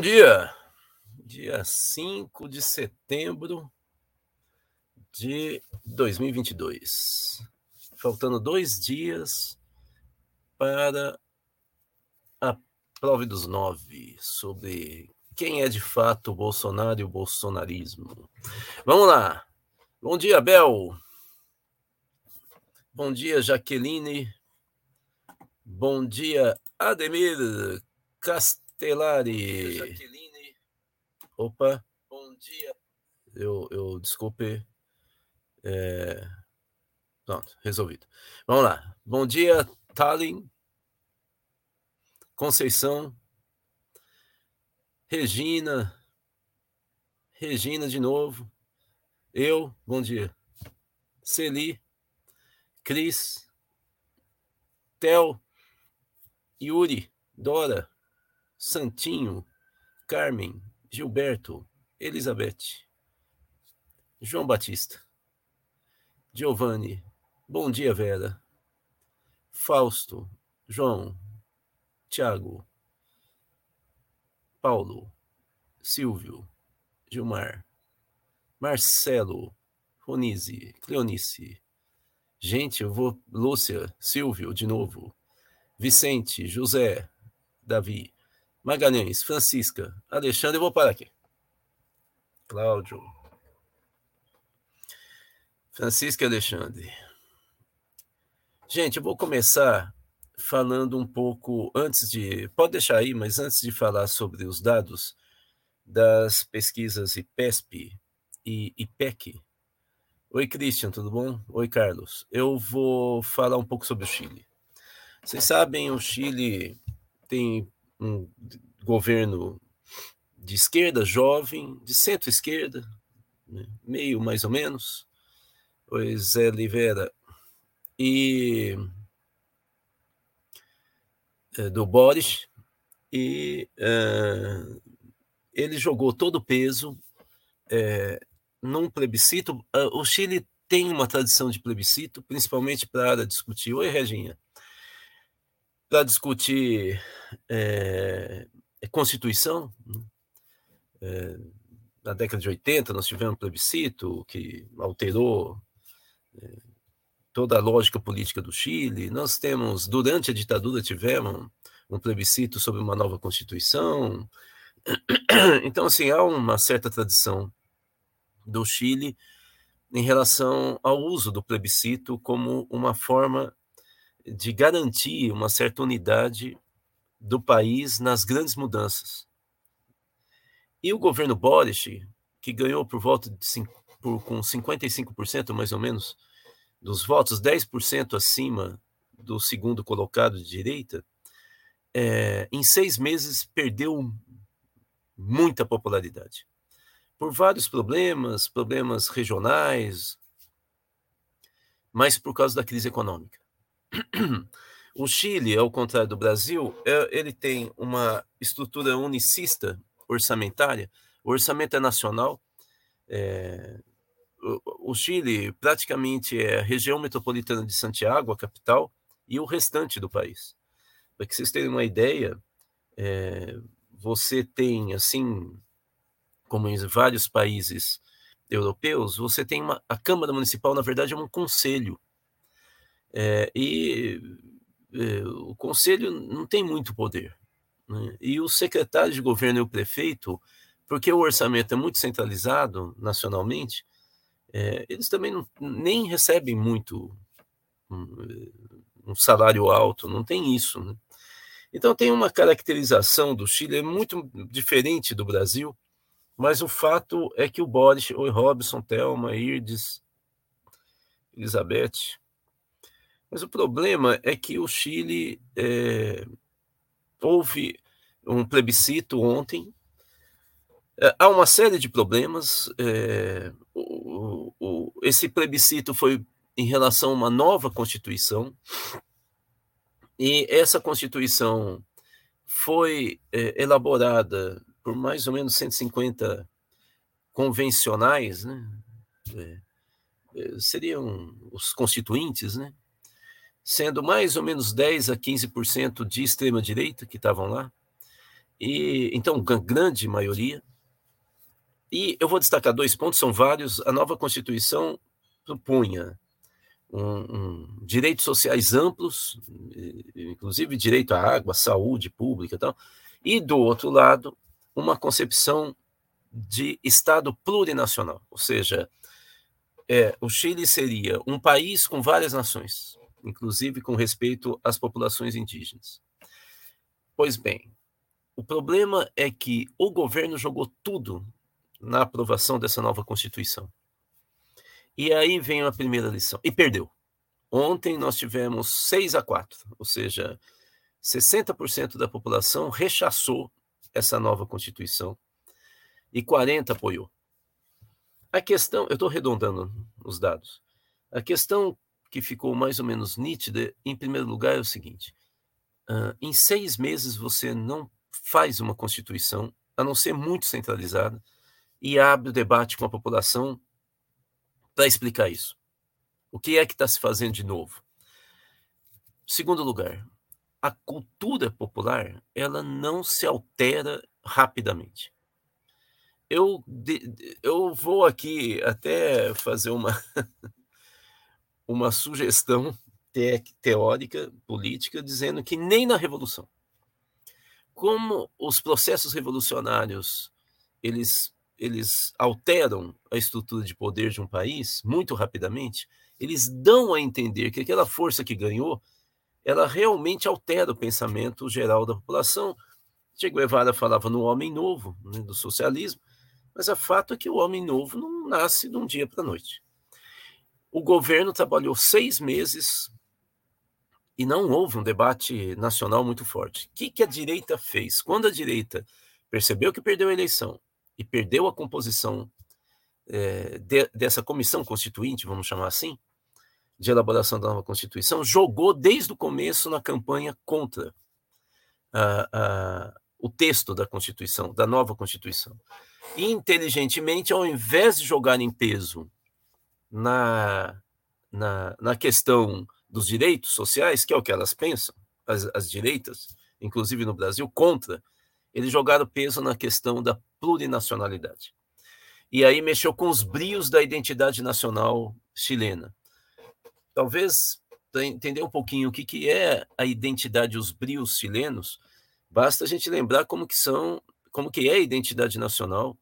Bom dia, dia 5 de setembro de 2022. Faltando dois dias para a prova dos nove sobre quem é de fato o Bolsonaro e o bolsonarismo. Vamos lá. Bom dia, Bel. Bom dia, Jaqueline. Bom dia, Ademir Jaqueline. Opa. Bom dia. Eu, eu desculpe. É... Pronto, resolvido. Vamos lá. Bom dia, Tallinn. Conceição. Regina. Regina de novo. Eu, bom dia. Celi. Cris. Tel. Yuri. Dora. Santinho. Carmen. Gilberto. Elizabeth. João Batista. Giovanni. Bom dia, Vera. Fausto. João. Tiago. Paulo. Silvio. Gilmar. Marcelo. Ronise. Cleonice. Gente, eu vou. Lúcia. Silvio, de novo. Vicente. José. Davi. Magalhães. Francisca. Alexandre. Eu vou parar aqui. Cláudio. Francisco e Alexandre. Gente, eu vou começar falando um pouco antes de. Pode deixar aí, mas antes de falar sobre os dados das pesquisas IPESP e IPEC. Oi, Christian, tudo bom? Oi, Carlos. Eu vou falar um pouco sobre o Chile. Vocês sabem, o Chile tem um governo de esquerda jovem, de centro-esquerda, né? meio mais ou menos, o Zé Oliveira, e é, do Boris, e uh, ele jogou todo o peso é, num plebiscito. Uh, o Chile tem uma tradição de plebiscito, principalmente para discutir. Oi, Reginha. Para discutir é, Constituição. É, na década de 80, nós tivemos um plebiscito que alterou é, toda a lógica política do Chile. Nós temos, durante a ditadura, tivemos um plebiscito sobre uma nova constituição. Então, assim, há uma certa tradição do Chile em relação ao uso do plebiscito como uma forma de garantir uma certa unidade do país nas grandes mudanças. E o governo Boric, que ganhou por volta de por, com 55% mais ou menos dos votos, 10% acima do segundo colocado de direita, é, em seis meses perdeu muita popularidade. Por vários problemas, problemas regionais, mas por causa da crise econômica. O Chile, ao contrário do Brasil, é, ele tem uma estrutura unicista orçamentária. O orçamento é nacional, é, o Chile praticamente é a região metropolitana de Santiago, a capital, e o restante do país. Para que vocês tenham uma ideia, é, você tem, assim, como em vários países europeus, você tem uma, a Câmara Municipal, na verdade, é um conselho. É, e é, o conselho não tem muito poder. Né? E o secretário de governo e o prefeito, porque o orçamento é muito centralizado nacionalmente, é, eles também não, nem recebem muito um, um, salário alto, não tem isso. Né? Então tem uma caracterização do Chile é muito diferente do Brasil, mas o fato é que o Boris, o Robson, Thelma, Irdes, Elizabeth, mas o problema é que o Chile é, houve um plebiscito ontem. É, há uma série de problemas. É, o, o, esse plebiscito foi em relação a uma nova Constituição. E essa Constituição foi é, elaborada por mais ou menos 150 convencionais, né? É, seriam os constituintes, né? Sendo mais ou menos 10 a 15% de extrema-direita que estavam lá, E então, grande maioria. E eu vou destacar dois pontos, são vários. A nova Constituição propunha um, um, direitos sociais amplos, inclusive direito à água, saúde pública e tal, e do outro lado, uma concepção de Estado plurinacional, ou seja, é, o Chile seria um país com várias nações, inclusive com respeito às populações indígenas. Pois bem, o problema é que o governo jogou tudo na aprovação dessa nova Constituição. E aí vem a primeira lição. E perdeu. Ontem nós tivemos 6 a 4, ou seja, 60% da população rechaçou essa nova Constituição e 40% apoiou. A questão, eu estou arredondando os dados, a questão que ficou mais ou menos nítida, em primeiro lugar, é o seguinte: uh, em seis meses você não faz uma Constituição, a não ser muito centralizada, e abre o debate com a população para explicar isso. O que é que está se fazendo de novo? Segundo lugar, a cultura popular ela não se altera rapidamente. Eu, eu vou aqui até fazer uma, uma sugestão te, teórica, política, dizendo que nem na Revolução, como os processos revolucionários eles, eles alteram a estrutura de poder de um país muito rapidamente, eles dão a entender que aquela força que ganhou, ela realmente altera o pensamento geral da população. Che Guevara falava no homem novo, né, do socialismo, mas o fato é que o homem novo não nasce de um dia para a noite. O governo trabalhou seis meses e não houve um debate nacional muito forte. O que, que a direita fez? Quando a direita percebeu que perdeu a eleição e perdeu a composição é, de, dessa comissão constituinte, vamos chamar assim, de elaboração da nova Constituição, jogou desde o começo na campanha contra o texto da Constituição, da nova Constituição. E, inteligentemente, ao invés de jogar em peso na, na, na questão dos direitos sociais, que é o que elas pensam, as, as direitas, inclusive no Brasil, contra, eles jogaram peso na questão da plurinacionalidade. E aí mexeu com os brios da identidade nacional chilena talvez para entender um pouquinho o que, que é a identidade os brios chilenos, basta a gente lembrar como que são, como que é a identidade nacional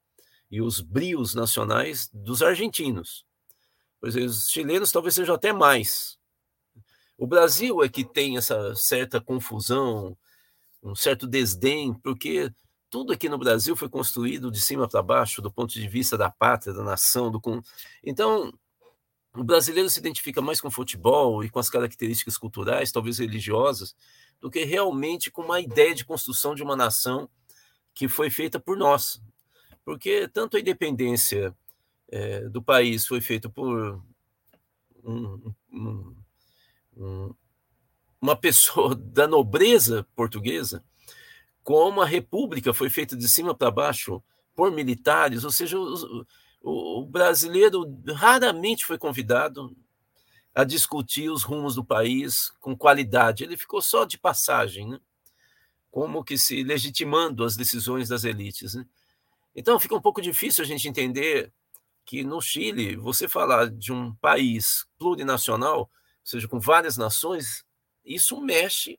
e os brios nacionais dos argentinos. Pois é, os chilenos talvez sejam até mais. O Brasil é que tem essa certa confusão, um certo desdém, porque tudo aqui no Brasil foi construído de cima para baixo, do ponto de vista da pátria, da nação, do então o brasileiro se identifica mais com futebol e com as características culturais, talvez religiosas, do que realmente com uma ideia de construção de uma nação que foi feita por nós. Porque tanto a independência é, do país foi feita por um, um, um, uma pessoa da nobreza portuguesa, como a república foi feita de cima para baixo por militares, ou seja, os, o, brasileiro raramente foi convidado a discutir os rumos do país com qualidade. Ele ficou só de passagem, né? como que se legitimando as decisões das elites. Né? Então fica um pouco difícil a gente entender que no Chile, você falar de um país plurinacional, ou seja, com várias nações, isso mexe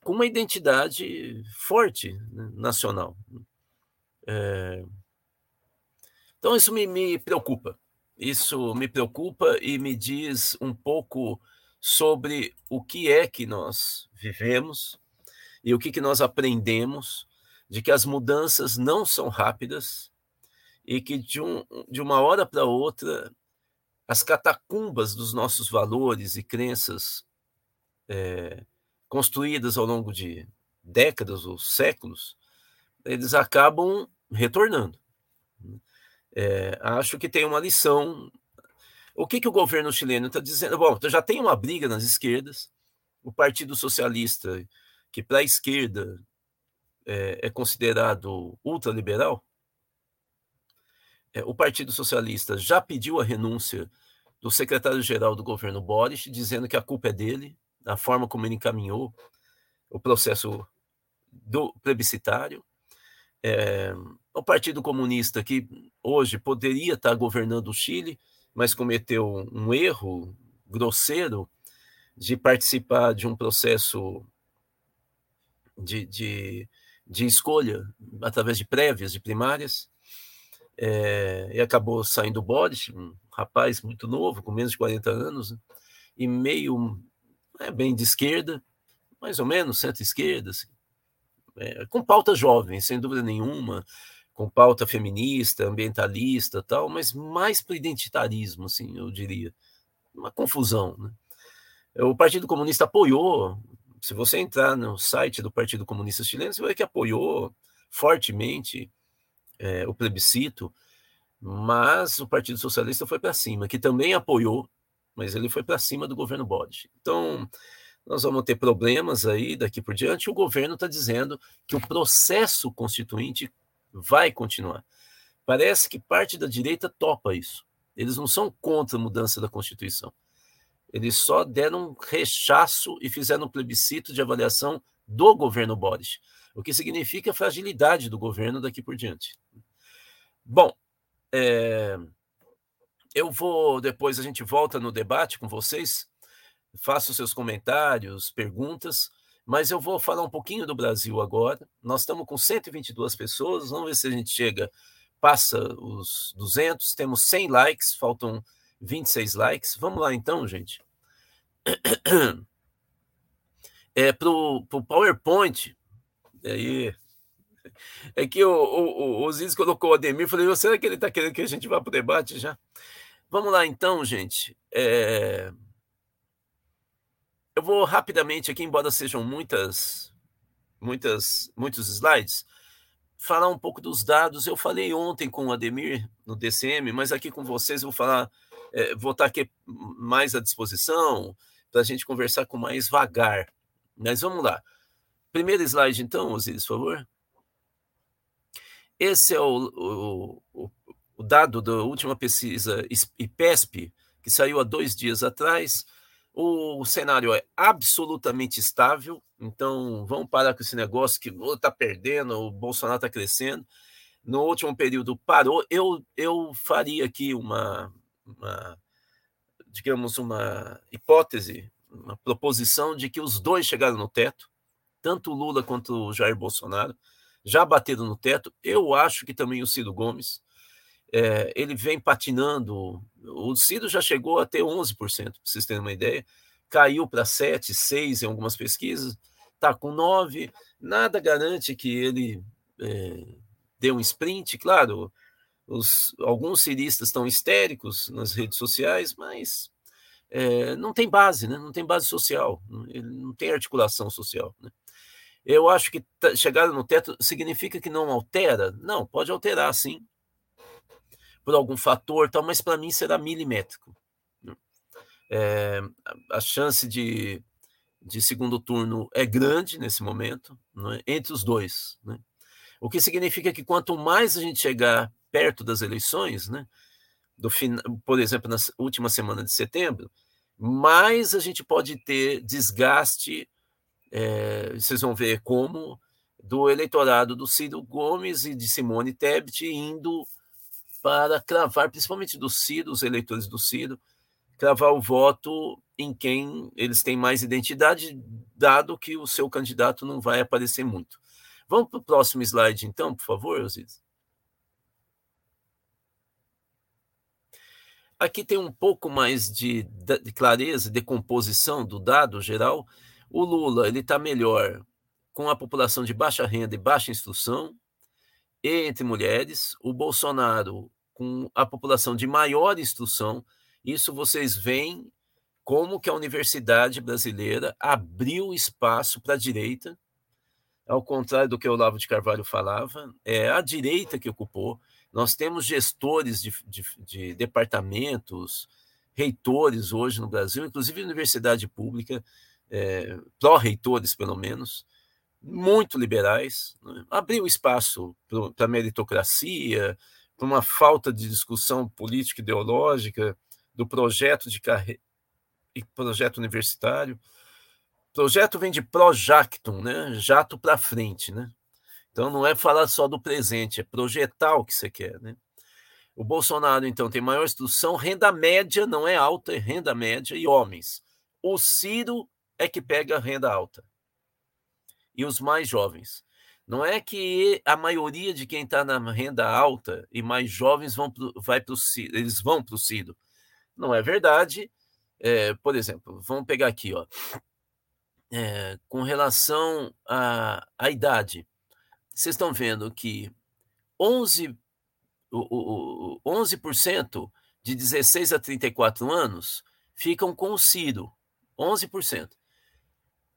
com uma identidade forte né, nacional. É, então, isso me, me preocupa. Isso me preocupa e me diz um pouco sobre o que é que nós vivemos e o que, que nós aprendemos de que as mudanças não são rápidas e que de, um, de uma hora para outra as catacumbas dos nossos valores e crenças é, construídas ao longo de décadas ou séculos, eles acabam retornando. É, acho que tem uma lição. O que, que o governo chileno está dizendo? Bom, já tem uma briga nas esquerdas. O Partido Socialista, que para a esquerda é, é, considerado ultraliberal, o Partido Socialista já pediu a renúncia do secretário-geral do governo Boris, dizendo que a culpa é dele, a forma como ele encaminhou o processo do plebiscitário. É, o Partido Comunista, que hoje poderia estar governando o Chile, mas cometeu um erro grosseiro de participar de um processo de, de, de escolha através de prévias, de primárias, é, e acabou saindo Boris, um rapaz muito novo, com menos de 40 anos, né, e meio é, bem de esquerda, mais ou menos centro-esquerda, assim, é, com pauta jovem, sem dúvida nenhuma, com pauta feminista, ambientalista tal, mas mais para o identitarismo, assim, eu diria. Uma confusão. Né? O Partido Comunista apoiou, se você entrar no site do Partido Comunista Chileno, você vai ver que apoiou fortemente é, o plebiscito, mas o Partido Socialista foi para cima, que também apoiou, mas ele foi para cima do governo Bode. Então, nós vamos ter problemas aí daqui por diante. O governo está dizendo que o processo constituinte vai continuar. Parece que parte da direita topa isso. Eles não são contra a mudança da Constituição. Eles só deram um rechaço e fizeram um plebiscito de avaliação do governo Boris, o que significa fragilidade do governo daqui por diante. Bom, é, eu vou, depois a gente volta no debate com vocês, faço seus comentários, perguntas, mas eu vou falar um pouquinho do Brasil agora. Nós estamos com 122 pessoas, vamos ver se a gente chega, passa os 200, temos 100 likes, faltam 26 likes. Vamos lá então, gente. É para o PowerPoint, aí é que o, o, o Osiris colocou o Ademir, falei, será que ele está querendo que a gente vá para o debate já? Vamos lá então, gente. É... Eu vou rapidamente aqui, embora sejam muitas, muitas, muitos slides, falar um pouco dos dados. Eu falei ontem com o Ademir no DCM, mas aqui com vocês eu vou falar, é, vou estar aqui mais à disposição para a gente conversar com mais vagar. Mas vamos lá. Primeiro slide, então, Osiris, por favor. Esse é o, o, o dado da última pesquisa IPESP, que saiu há dois dias atrás o cenário é absolutamente estável, então vamos parar com esse negócio que está perdendo, o Bolsonaro está crescendo. No último período parou. Eu, eu faria aqui uma, uma, digamos, uma hipótese, uma proposição de que os dois chegaram no teto, tanto o Lula quanto o Jair Bolsonaro, já bateram no teto. Eu acho que também o Ciro Gomes. É, ele vem patinando o Ciro já chegou a ter 11%, para vocês terem uma ideia. Caiu para 7, 6 em algumas pesquisas, está com 9. Nada garante que ele é, dê um sprint. Claro, os, alguns ciristas estão histéricos nas redes sociais, mas é, não tem base, né? não tem base social, não tem articulação social. Né? Eu acho que chegar no teto significa que não altera? Não, pode alterar, sim, por algum fator, tal, mas para mim será milimétrico. É, a chance de, de segundo turno é grande nesse momento, é? entre os dois. Né? O que significa que quanto mais a gente chegar perto das eleições, né, do por exemplo, na última semana de setembro, mais a gente pode ter desgaste, é, vocês vão ver como, do eleitorado do Ciro Gomes e de Simone Tebet indo para cravar, principalmente do Ciro, os eleitores do Ciro, cravar o voto em quem eles têm mais identidade, dado que o seu candidato não vai aparecer muito. Vamos para o próximo slide, então, por favor, Osiris. Aqui tem um pouco mais de, de clareza, de composição do dado geral. O Lula ele está melhor com a população de baixa renda e baixa instrução, entre mulheres. O Bolsonaro com a população de maior instrução. Isso vocês veem como que a universidade brasileira abriu espaço para a direita, ao contrário do que o Olavo de Carvalho falava, é a direita que ocupou. Nós temos gestores de, de, de departamentos, reitores hoje no Brasil, inclusive universidade pública, é, pró-reitores pelo menos, muito liberais, né? abriu espaço para meritocracia, por uma falta de discussão política ideológica do projeto de carreira projeto universitário, Projeto vem de projectum, né? Jato para frente, né? Então não é falar só do presente, é projetar o que você quer, né? O Bolsonaro, então, tem maior instrução, renda média não é alta, é renda média e homens. O Ciro é que pega renda alta. E os mais jovens. Não é que a maioria de quem está na renda alta e mais jovens vão pro, vai pro Ciro, eles vão para o Ciro. Não é verdade. É, por exemplo, vamos pegar aqui, ó, é, com relação à, à idade. Vocês estão vendo que 11 o, o, 11% de 16 a 34 anos ficam com o Ciro, 11%.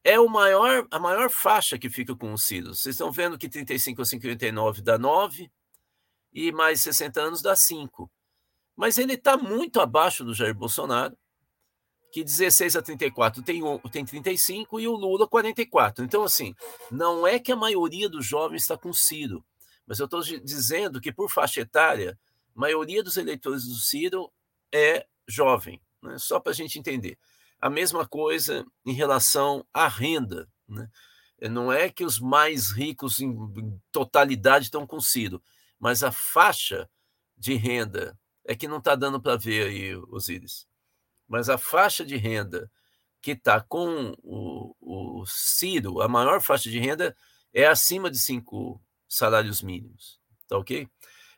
É o maior, a maior faixa que fica com o Ciro. Vocês estão vendo que 35 a 59 dá 9 e mais 60 anos dá 5. Mas ele está muito abaixo do Jair Bolsonaro, que 16 a 34 tem, tem 35 e o Lula 44. Então, assim, não é que a maioria dos jovens está com Ciro. Mas eu estou dizendo que, por faixa etária, a maioria dos eleitores do Ciro é jovem, né? só para a gente entender. A mesma coisa em relação à renda. Né? Não é que os mais ricos em totalidade estão com Ciro, mas a faixa de renda é que não está dando para ver aí, Osíris. Mas a faixa de renda que está com o, o Ciro, a maior faixa de renda é acima de 5 salários mínimos, tá ok?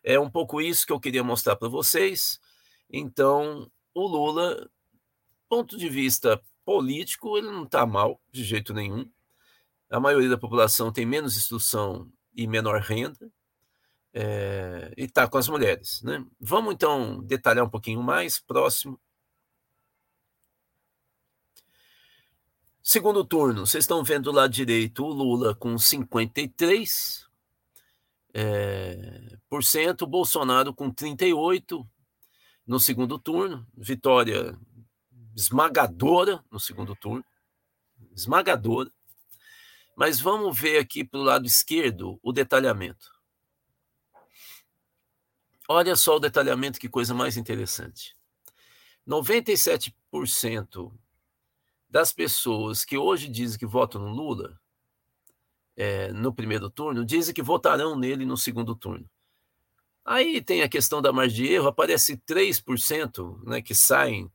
É um pouco isso que eu queria mostrar para vocês. Então, o Lula, ponto de vista político, ele não está mal de jeito nenhum. A maioria da população tem menos instrução e menor renda. É, e está com as mulheres. Né? Vamos então detalhar um pouquinho mais. Próximo. Segundo turno, vocês estão vendo do lado direito o Lula com 53, é, por cento, Bolsonaro com 38 no segundo turno, vitória esmagadora no segundo turno, esmagadora. Mas vamos ver aqui para o lado esquerdo o detalhamento. Olha só o detalhamento, que coisa mais interessante. 97% das pessoas que hoje dizem que votam no Lula é, no primeiro turno, dizem que votarão nele no segundo turno. Aí tem a questão da margem de erro, aparece 3% né, que saem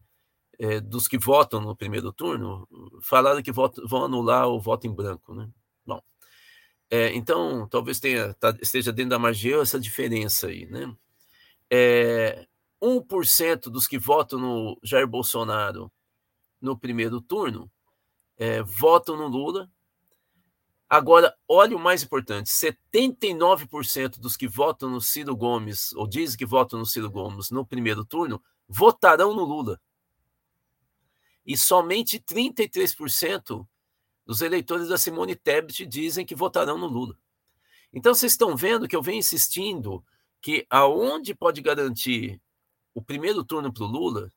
é, dos que votam no primeiro turno, falaram que votam, vão anular o voto em branco. Né? Bom, é, então talvez tenha, tá, esteja dentro da margem de erro essa diferença aí. Né? É, 1% dos que votam no Jair Bolsonaro no primeiro turno é, votam no Lula, Agora, olha o mais importante: 79% dos que votam no Ciro Gomes, ou dizem que votam no Ciro Gomes no primeiro turno, votarão no Lula. E somente 33% dos eleitores da Simone Tebet dizem que votarão no Lula. Então, vocês estão vendo que eu venho insistindo que aonde pode garantir o primeiro turno para o Lula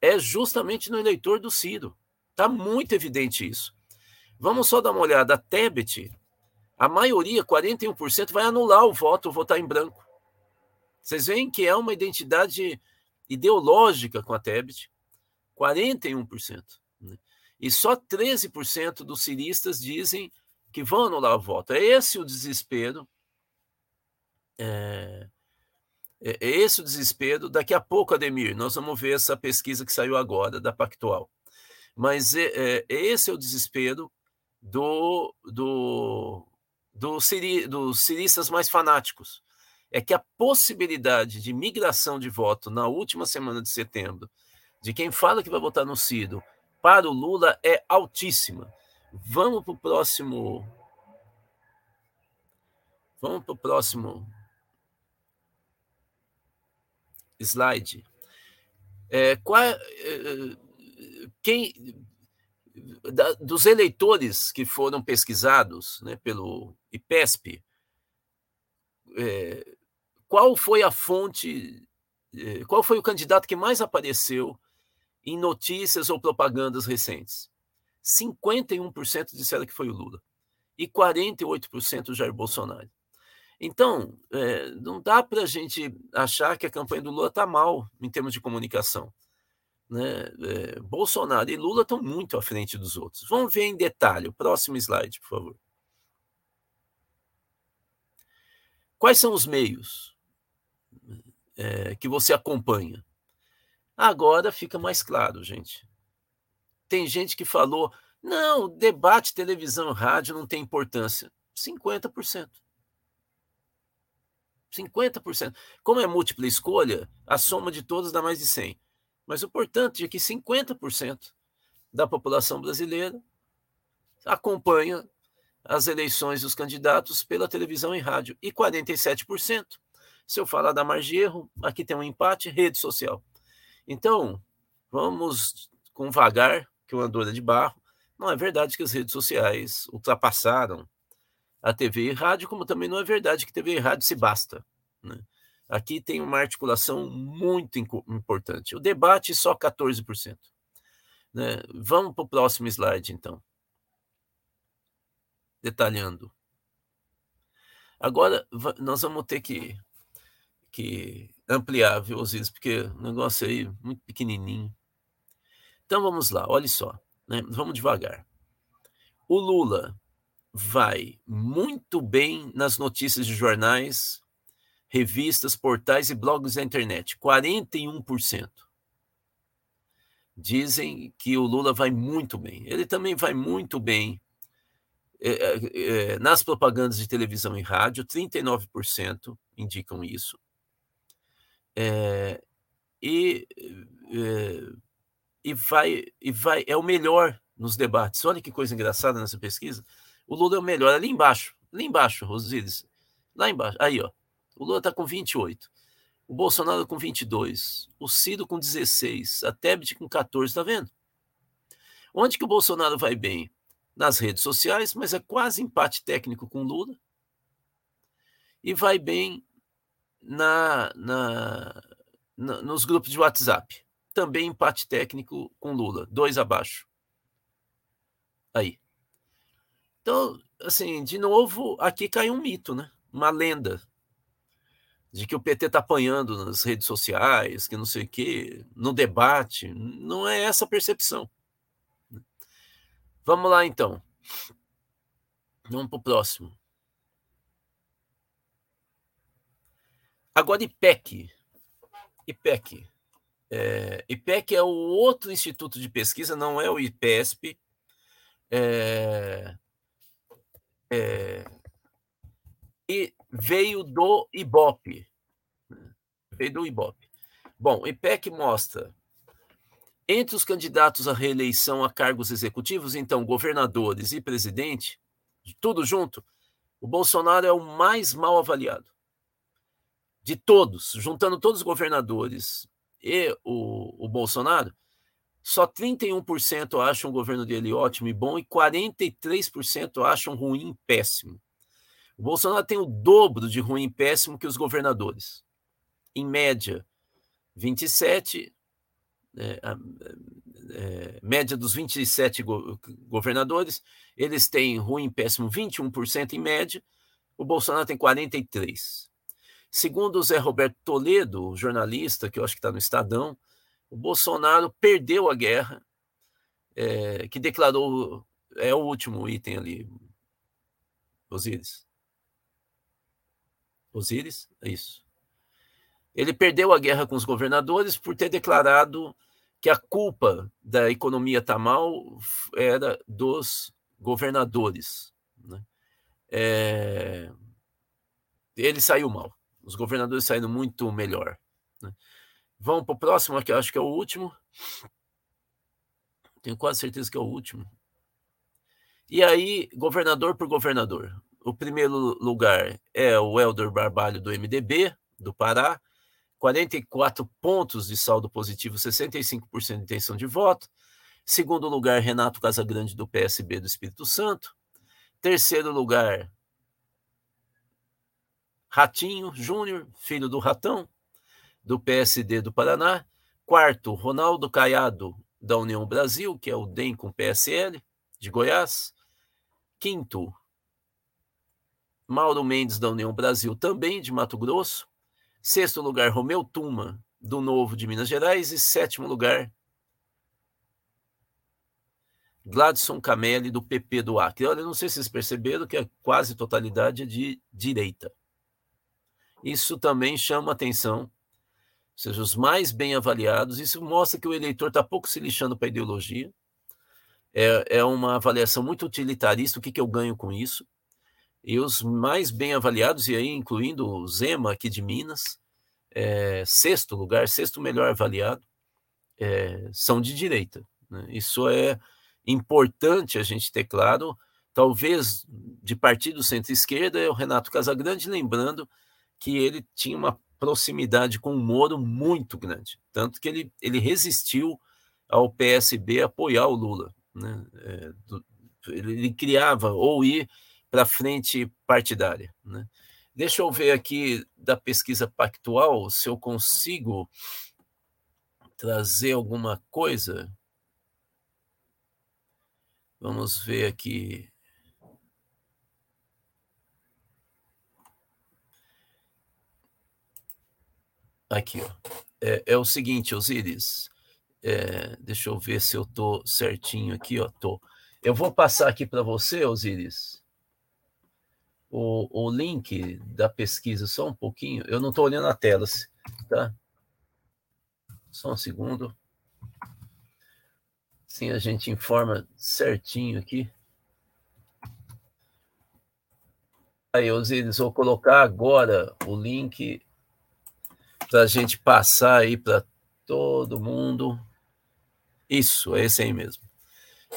é justamente no eleitor do Ciro. Está muito evidente isso. Vamos só dar uma olhada. A Tebet, a maioria, 41%, vai anular o voto, votar em branco. Vocês veem que é uma identidade ideológica com a Tebet, 41%. Né? E só 13% dos ciristas dizem que vão anular o voto. É esse o desespero. É, é, é esse o desespero. Daqui a pouco, Ademir, nós vamos ver essa pesquisa que saiu agora, da Pactual. Mas é, é, esse é o desespero do, do, do siri, dos siristas mais fanáticos. É que a possibilidade de migração de voto na última semana de setembro, de quem fala que vai votar no Ciro, para o Lula é altíssima. Vamos para o próximo. Vamos para o próximo slide. É, qual, é, é quem da, dos eleitores que foram pesquisados né, pelo IPESP, é, qual foi a fonte, é, qual foi o candidato que mais apareceu em notícias ou propagandas recentes? 51% disseram que foi o Lula e 48% o Jair Bolsonaro. Então, é, não dá para a gente achar que a campanha do Lula está mal em termos de comunicação. né, é, Bolsonaro e Lula estão muito à frente dos outros. Vamos ver em detalhe. Próximo slide, por favor. Quais são os meios é, que você acompanha? Agora fica mais claro, gente. Tem gente que falou: não, debate, televisão, rádio não tem importância. 50%. 50%. Como é múltipla escolha, a soma de todos dá mais de 100. Mas o importante é que 50% da população brasileira acompanha as eleições dos candidatos pela televisão e rádio. E 47%, se eu falar da margem de erro, aqui tem um empate, rede social. Então, vamos com vagar, que o é de barro. Não é verdade que as redes sociais ultrapassaram a TV e rádio, como também não é verdade que TV e rádio se basta. Né? Aqui tem uma articulação muito importante. O debate só 14%. Né? Vamos para o próximo slide, então. Detalhando. Agora, nós vamos ter que, que ampliar, viu, Osiris, porque o negócio aí é muito pequenininho. Então vamos lá, olha só, né? vamos devagar. O Lula vai muito bem nas notícias de jornais, revistas, portais e blogs da internet, 41%. Dizem que o Lula vai muito bem. Ele também vai muito bem é, é, é nas propagandas de televisão e rádio, 39% indicam isso. É, e, é, e, vai, e vai, é o melhor nos debates. Olha que coisa engraçada nessa pesquisa. O Lula é o melhor ali embaixo, ali embaixo, Rosiris. Lá embaixo, aí, ó. O Lula está com 28. O Bolsonaro com 22. O Ciro com 16. A Tebet com 14. Está vendo? Onde que o Bolsonaro vai bem? Nas redes sociais, mas é quase empate técnico com o Lula. E vai bem na, na, na, nos grupos de WhatsApp. Também empate técnico com Lula. Dois abaixo. Aí. Então, assim, de novo, aqui cai um mito, né? Uma lenda de que o PT está apanhando nas redes sociais, que não sei o quê, no debate. Não é essa a percepção. Vamos lá, então. Vamos para o próximo. Agora, IPEC. IPEC. É, IPEC é o outro instituto de pesquisa, não é o IPESP. É, é, e veio do IBOP. Né? Veio do IBOP. Bom, o IPEC mostra entre os candidatos à reeleição a cargos executivos, então governadores e presidente, tudo junto, o Bolsonaro é o mais mal avaliado. De todos, juntando todos os governadores e o, o Bolsonaro, só 31% acham o governo dele ótimo e bom e 43% acham ruim e péssimo. O Bolsonaro tem o dobro de ruim e péssimo que os governadores. Em média, 27, é, é, média dos 27 go governadores, eles têm ruim e péssimo 21% em média, o Bolsonaro tem 43%. Segundo o Zé Roberto Toledo, jornalista, que eu acho que está no Estadão, o Bolsonaro perdeu a guerra, é, que declarou, é o último item ali, Osíris. Osíris, é isso. Ele perdeu a guerra com os governadores por ter declarado que a culpa da economia tá mal era dos governadores. Né? É... Ele saiu mal. Os governadores saíram muito melhor. Né? Vamos para o próximo, que acho que é o último. Tenho quase certeza que é o último. E aí, governador por governador. O primeiro lugar é o Helder Barbalho do MDB, do Pará, 44 pontos de saldo positivo, 65% de intenção de voto. Segundo lugar, Renato Casagrande do PSB do Espírito Santo. Terceiro lugar, Ratinho Júnior, filho do Ratão, do PSD do Paraná. Quarto, Ronaldo Caiado, da União Brasil, que é o DEM com PSL, de Goiás. Quinto, Mauro Mendes, da União Brasil, também de Mato Grosso. Sexto lugar, Romeu Tuma, do Novo de Minas Gerais. E sétimo lugar, Gladson Camelli, do PP do Acre. Olha, não sei se vocês perceberam que a quase totalidade é de direita. Isso também chama atenção, seja, os mais bem avaliados. Isso mostra que o eleitor está pouco se lixando para a ideologia. É, é uma avaliação muito utilitarista. O que, que eu ganho com isso? E os mais bem avaliados, e aí incluindo o Zema aqui de Minas, é, sexto lugar, sexto melhor avaliado, é, são de direita. Né? Isso é importante a gente ter claro. Talvez de partido centro-esquerda é o Renato Casagrande, lembrando que ele tinha uma proximidade com o Moro muito grande, tanto que ele, ele resistiu ao PSB apoiar o Lula. Né? É, do, ele, ele, criava ou ir para a frente partidária. Né? Deixa eu ver aqui da pesquisa pactual se eu consigo trazer alguma coisa. Vamos ver aqui. Aqui, ó. É, é o seguinte, Osiris. É, deixa eu ver se eu tô certinho aqui, ó. Tô. Eu vou passar aqui para você, Osiris, o, o link da pesquisa, só um pouquinho. Eu não estou olhando a tela, tá? Só um segundo. Sim, a gente informa certinho aqui. Aí, Osiris, vou colocar agora o link para a gente passar aí para todo mundo. Isso, é esse aí mesmo.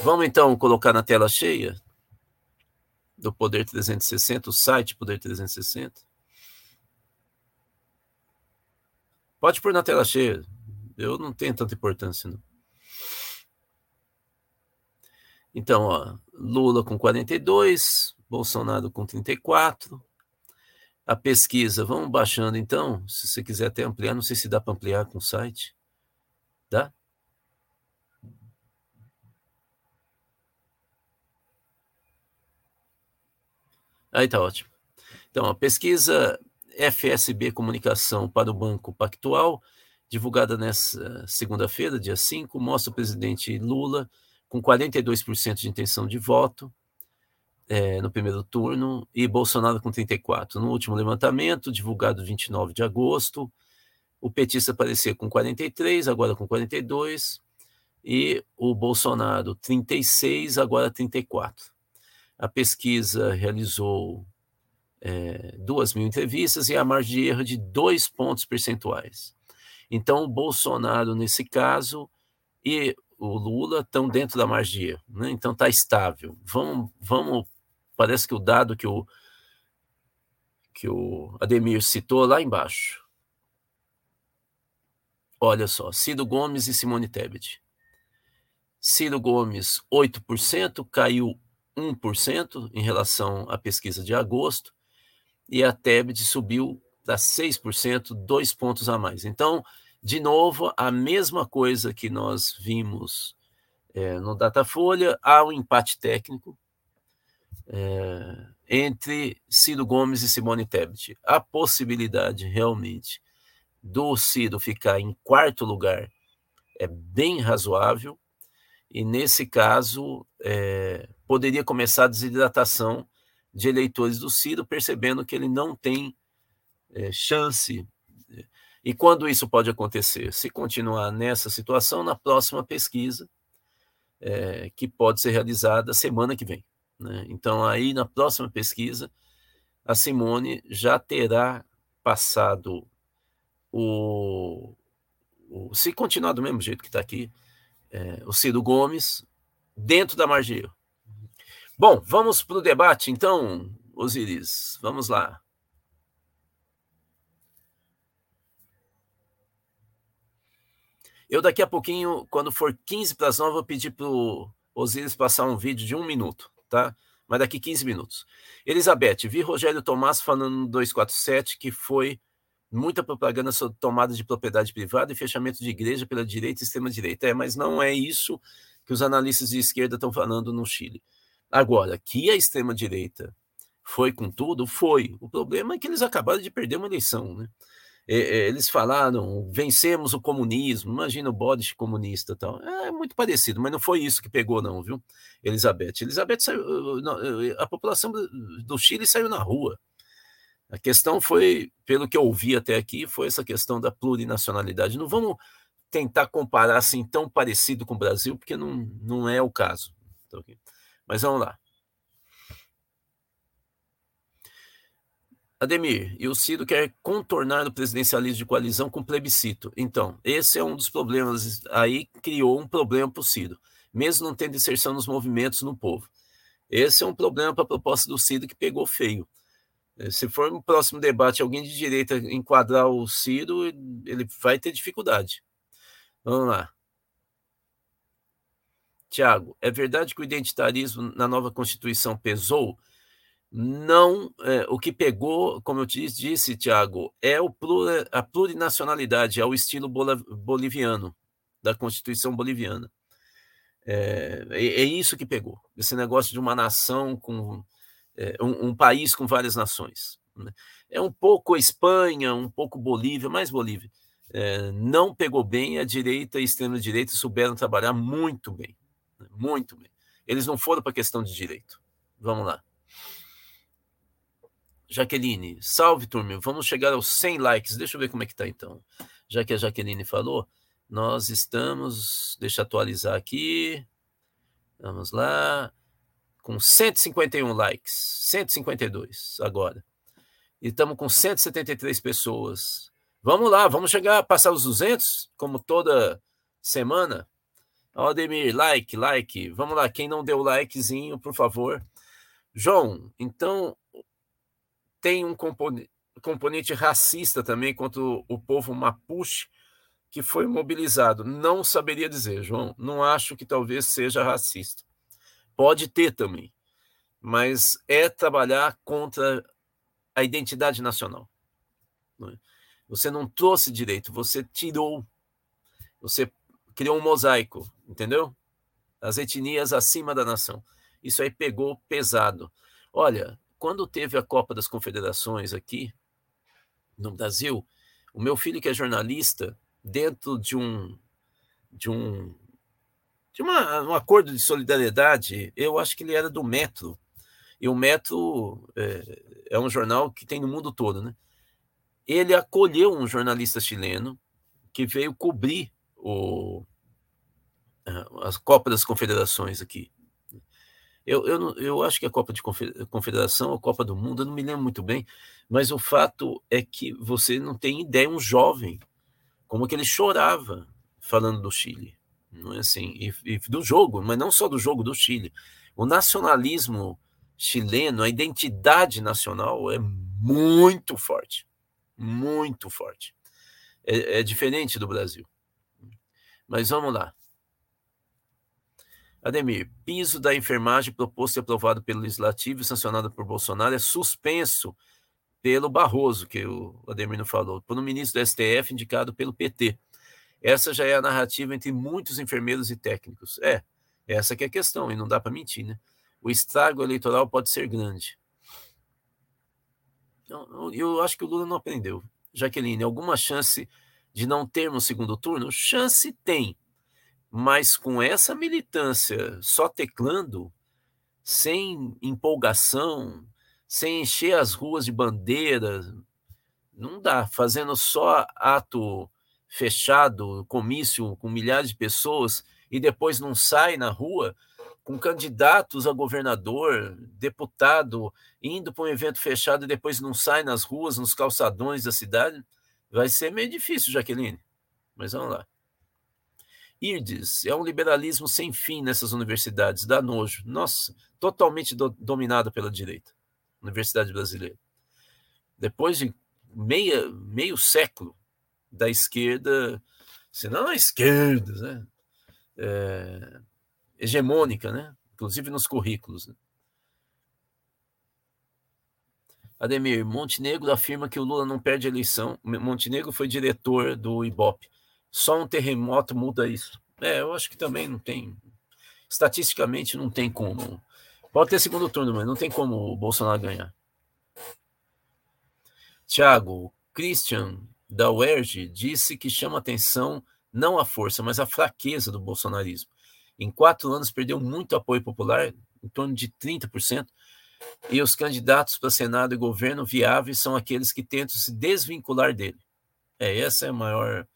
Vamos então colocar na tela cheia do Poder 360, o site Poder 360. Pode pôr na tela cheia. Eu não tenho tanta importância, não. Então, ó, Lula com 42, Bolsonaro com 34. A pesquisa, vamos baixando então, se você quiser até ampliar, não sei se dá para ampliar com o site. Dá? Aí tá ótimo. Então, a pesquisa FSB Comunicação para o Banco Pactual, divulgada nessa segunda-feira, dia 5, mostra o presidente Lula com 42% de intenção de voto é, no primeiro turno e Bolsonaro com 34%. No último levantamento, divulgado 29 de agosto, o petista aparecia com 43%, agora com 42%, e o Bolsonaro 36%, agora 34%. A pesquisa realizou é, duas mil entrevistas e a margem de erro de dois pontos percentuais. Então, o Bolsonaro, nesse caso, e o Lula estão dentro da margem de erro, né? então está estável. Vamos, vamos, parece que o dado que o, que o Ademir citou lá embaixo. Olha só, Ciro Gomes e Simone Tebet. Ciro Gomes, 8%, caiu 1% em relação à pesquisa de agosto, e a Tebet subiu para 6%, dois pontos a mais. Então, de novo, a mesma coisa que nós vimos é, no Datafolha, há um empate técnico é, entre Ciro Gomes e Simone Tebet. A possibilidade realmente do Ciro ficar em quarto lugar é bem razoável, e nesse caso é, poderia começar a desidratação de eleitores do Ciro, percebendo que ele não tem é, chance e quando isso pode acontecer? Se continuar nessa situação, na próxima pesquisa, é, que pode ser realizada semana que vem. Né? Então, aí na próxima pesquisa, a Simone já terá passado o. o se continuar do mesmo jeito que está aqui, é, o Ciro Gomes dentro da margem. Bom, vamos para o debate, então, Osiris. Vamos lá. Eu daqui a pouquinho, quando for 15 para as 9, vou pedir para o Osiris passar um vídeo de um minuto, tá? Mas daqui 15 minutos. Elizabeth, vi Rogério Tomás falando no 247 que foi muita propaganda sobre tomada de propriedade privada e fechamento de igreja pela direita e extrema-direita. É, mas não é isso que os analistas de esquerda estão falando no Chile. Agora, que a extrema-direita foi com tudo, foi. O problema é que eles acabaram de perder uma eleição, né? Eles falaram, vencemos o comunismo, imagina o bode comunista tal. É muito parecido, mas não foi isso que pegou, não, viu? Elizabeth. Elizabeth saiu, a população do Chile saiu na rua. A questão foi, pelo que eu ouvi até aqui, foi essa questão da plurinacionalidade. Não vamos tentar comparar assim tão parecido com o Brasil, porque não, não é o caso. Tá Mas vamos lá. Ademir, e o Ciro quer contornar o presidencialismo de coalizão com plebiscito. Então, esse é um dos problemas. Aí criou um problema para o Ciro, mesmo não tendo inserção nos movimentos no povo. Esse é um problema para a proposta do Ciro que pegou feio. Eh, se for no próximo debate alguém de direita enquadrar o Ciro, ele vai ter dificuldade. Vamos lá. Tiago, é verdade que o identitarismo na nova Constituição pesou? Não, é, o que pegou, como eu te disse, Tiago, é o a plurinacionalidade, é o estilo boliviano, da Constituição boliviana. É, é, é isso que pegou, esse negócio de uma nação com é, um, um, país com várias nações. Né? É um pouco Espanha, um pouco Bolívia, mais Bolívia. Não pegou bem, a direita e a extrema-direita souberam trabalhar muito bem. Né? Muito bem. Eles não foram para a questão de direito. Vamos lá. Jaqueline, salve turma, vamos chegar aos 100 likes. Deixa eu ver como é que tá então. Já que a Jaqueline falou, nós estamos, deixa eu atualizar aqui. Vamos lá com 151 likes, 152 agora. E estamos com 173 pessoas. Vamos lá, vamos chegar passar os 200, como toda semana. Aldemir, like, like. Vamos lá, quem não deu likezinho, por favor. João, então tem um componente, componente racista também contra o povo mapuche que foi mobilizado. Não saberia dizer, João. Não acho que talvez seja racista. Pode ter também, mas é trabalhar contra a identidade nacional. É? Você não trouxe direito, você tirou, você criou um mosaico, entendeu? As etnias acima da nação. Isso aí pegou pesado. Olha, quando teve a Copa das Confederações aqui no Brasil, o meu filho que é jornalista, dentro de um de um de uma, um acordo de solidariedade, eu acho que ele era do Metro. E o Metro é, é um jornal que tem no mundo todo, né? Ele acolheu um jornalista chileno que veio cobrir o, as Copa das Confederações aqui. Eu, eu, eu acho que a Copa de Confederação, a Copa do Mundo, eu não me lembro muito bem, mas o fato é que você não tem ideia, um jovem, como que ele chorava falando do Chile não é assim, e, e do jogo, mas não só do jogo do Chile. O nacionalismo chileno, a identidade nacional é muito forte, muito forte. É, é, diferente do Brasil. Mas vamos lá. Ademir, piso da enfermagem proposto e aprovado pelo Legislativo e sancionado por Bolsonaro é suspenso pelo Barroso, que o Ademir não falou, por um ministro do STF indicado pelo PT. Essa já é a narrativa entre muitos enfermeiros e técnicos. É, essa que é a questão, e não dá para mentir, né? O estrago eleitoral pode ser grande. Então, eu acho que o Lula não aprendeu. Jaqueline, alguma chance de não termos segundo turno? Chance tem. Mas com essa militância só teclando, sem empolgação, sem encher as ruas de bandeiras, não dá. Fazendo só ato fechado, comício com milhares de pessoas, e depois não sai na rua, com candidatos a governador, deputado, indo para um evento fechado e depois não sai nas ruas, nos calçadões da cidade, vai ser meio difícil, Jaqueline. Mas vamos lá. Irdes, é um liberalismo sem fim nessas universidades, dá nojo. Nossa, totalmente do, dominada pela direita. Universidade brasileira. Depois de meia, meio século da esquerda, se não a esquerda, né? É, hegemônica, né? inclusive nos currículos. Né? Ademir, Montenegro afirma que o Lula não perde a eleição. Montenegro foi diretor do IBOP. Só um terremoto muda isso. É, eu acho que também não tem. Estatisticamente não tem como. Pode ter segundo turno, mas não tem como o Bolsonaro ganhar. Tiago, Christian da UERJ disse que chama atenção não a força, mas a fraqueza do bolsonarismo. Em quatro anos perdeu muito apoio popular, em torno de 30%, e os candidatos para Senado e governo viáveis são aqueles que tentam se desvincular dele. É, essa é a maior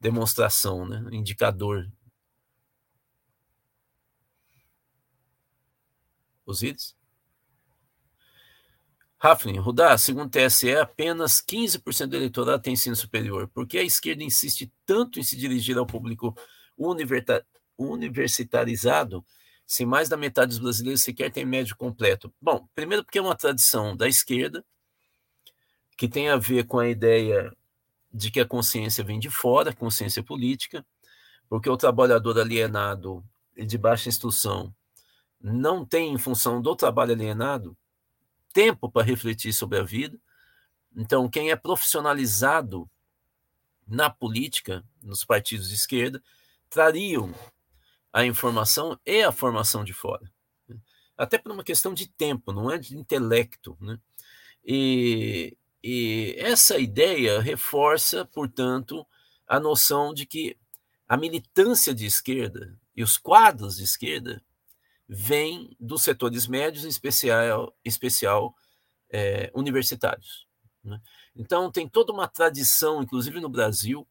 demonstração, né? indicador. Osíris? Raflin, Rudá, segundo o TSE, apenas 15% do eleitorado tem ensino superior. Por que a esquerda insiste tanto em se dirigir ao público universitarizado se mais da metade dos brasileiros sequer tem médio completo? Bom, primeiro porque é uma tradição da esquerda, que tem a ver com a ideia de que a consciência vem de fora, consciência política, porque o trabalhador alienado e de baixa instrução não tem, em função do trabalho alienado, tempo para refletir sobre a vida. Então, quem é profissionalizado na política, nos partidos de esquerda, trariam a informação e a formação de fora. Até por uma questão de tempo, não é de intelecto. Né? E, e essa ideia reforça, portanto, a noção de que a militância de esquerda e os quadros de esquerda vêm dos setores médios, em especial, especial é, universitários. Né? Então, tem toda uma tradição, inclusive no Brasil,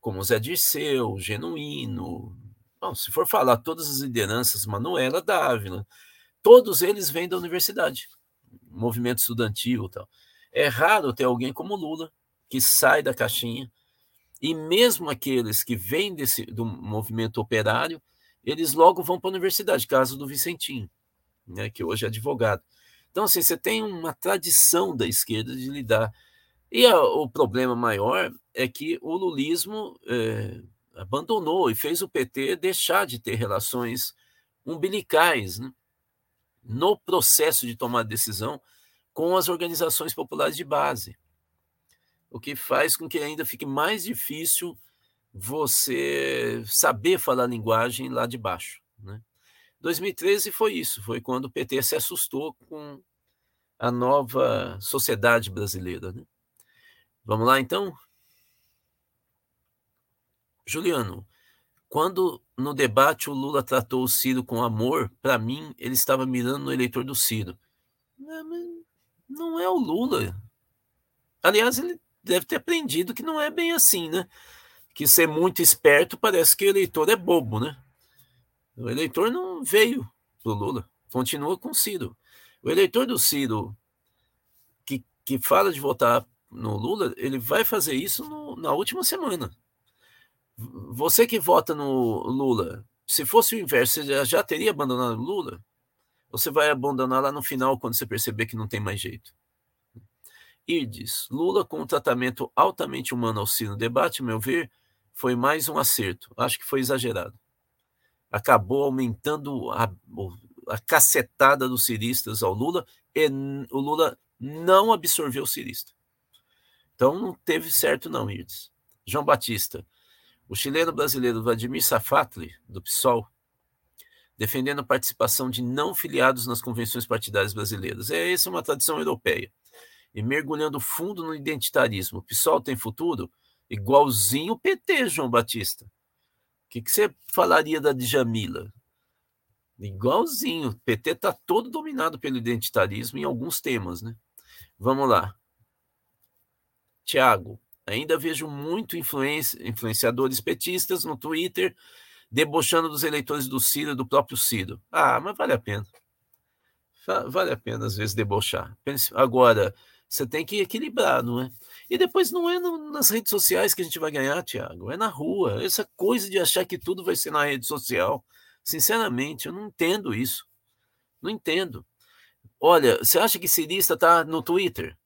como Zé Dirceu, Genuíno, bom, se for falar todas as lideranças, Manuela Dávila, todos eles vêm da universidade, movimento estudantil e tal. É raro ter alguém como Lula, que sai da caixinha, e mesmo aqueles que vêm desse, do movimento operário, eles logo vão para a universidade, caso do Vicentinho, né, que hoje é advogado. Então, assim, você tem uma tradição da esquerda de lidar. E a, o problema maior é que o lulismo é, abandonou e fez o PT deixar de ter relações umbilicais né, no processo de tomar decisão com as organizações populares de base, o que faz com que ainda fique mais difícil você saber falar linguagem lá de baixo. Né? 2013 foi isso, foi quando o PT se assustou com a nova sociedade brasileira. Né? Vamos lá então? Juliano, quando no debate o Lula tratou o Ciro com amor, para mim ele estava mirando no eleitor do Ciro. É o Lula. Aliás, ele deve ter aprendido que não é bem assim, né? Que ser muito esperto parece que o eleitor é bobo, né? O eleitor não veio pro Lula, continua com o Ciro. O eleitor do Ciro que, que fala de votar no Lula, ele vai fazer isso no, na última semana você que vota no Lula, se fosse o inverso, você já teria abandonado o Lula? Você vai abandonar lá no final quando você perceber que não tem mais jeito? Irdes, Lula com um tratamento altamente humano ao no debate, meu ver, foi mais um acerto. Acho que foi exagerado. Acabou aumentando a, a cacetada dos ciristas ao Lula e o Lula não absorveu o cirista. Então não teve certo não, Irdes. João Batista, o chileno brasileiro Vladimir Safatli, do PSOL, defendendo a participação de não filiados nas convenções partidárias brasileiras. É essa é uma tradição europeia. E mergulhando fundo no identitarismo. O PSOL tem futuro? Igualzinho o PT, João Batista. O que, que você falaria da Djamila? Igualzinho. O PT está todo dominado pelo identitarismo em alguns temas, né? Vamos lá. Tiago, Ainda vejo muito influenciadores petistas no Twitter debochando dos eleitores do Ciro, do próprio Ciro. Ah, mas vale a pena. Vale a pena, às vezes, debochar. Agora, você tem que equilibrar, não é? E depois não é no, nas redes sociais que a gente vai ganhar, Tiago, é na rua. Essa coisa de achar que tudo vai ser na rede social. Sinceramente, eu não entendo isso. Não entendo. Olha, você acha que cirista está no Twitter?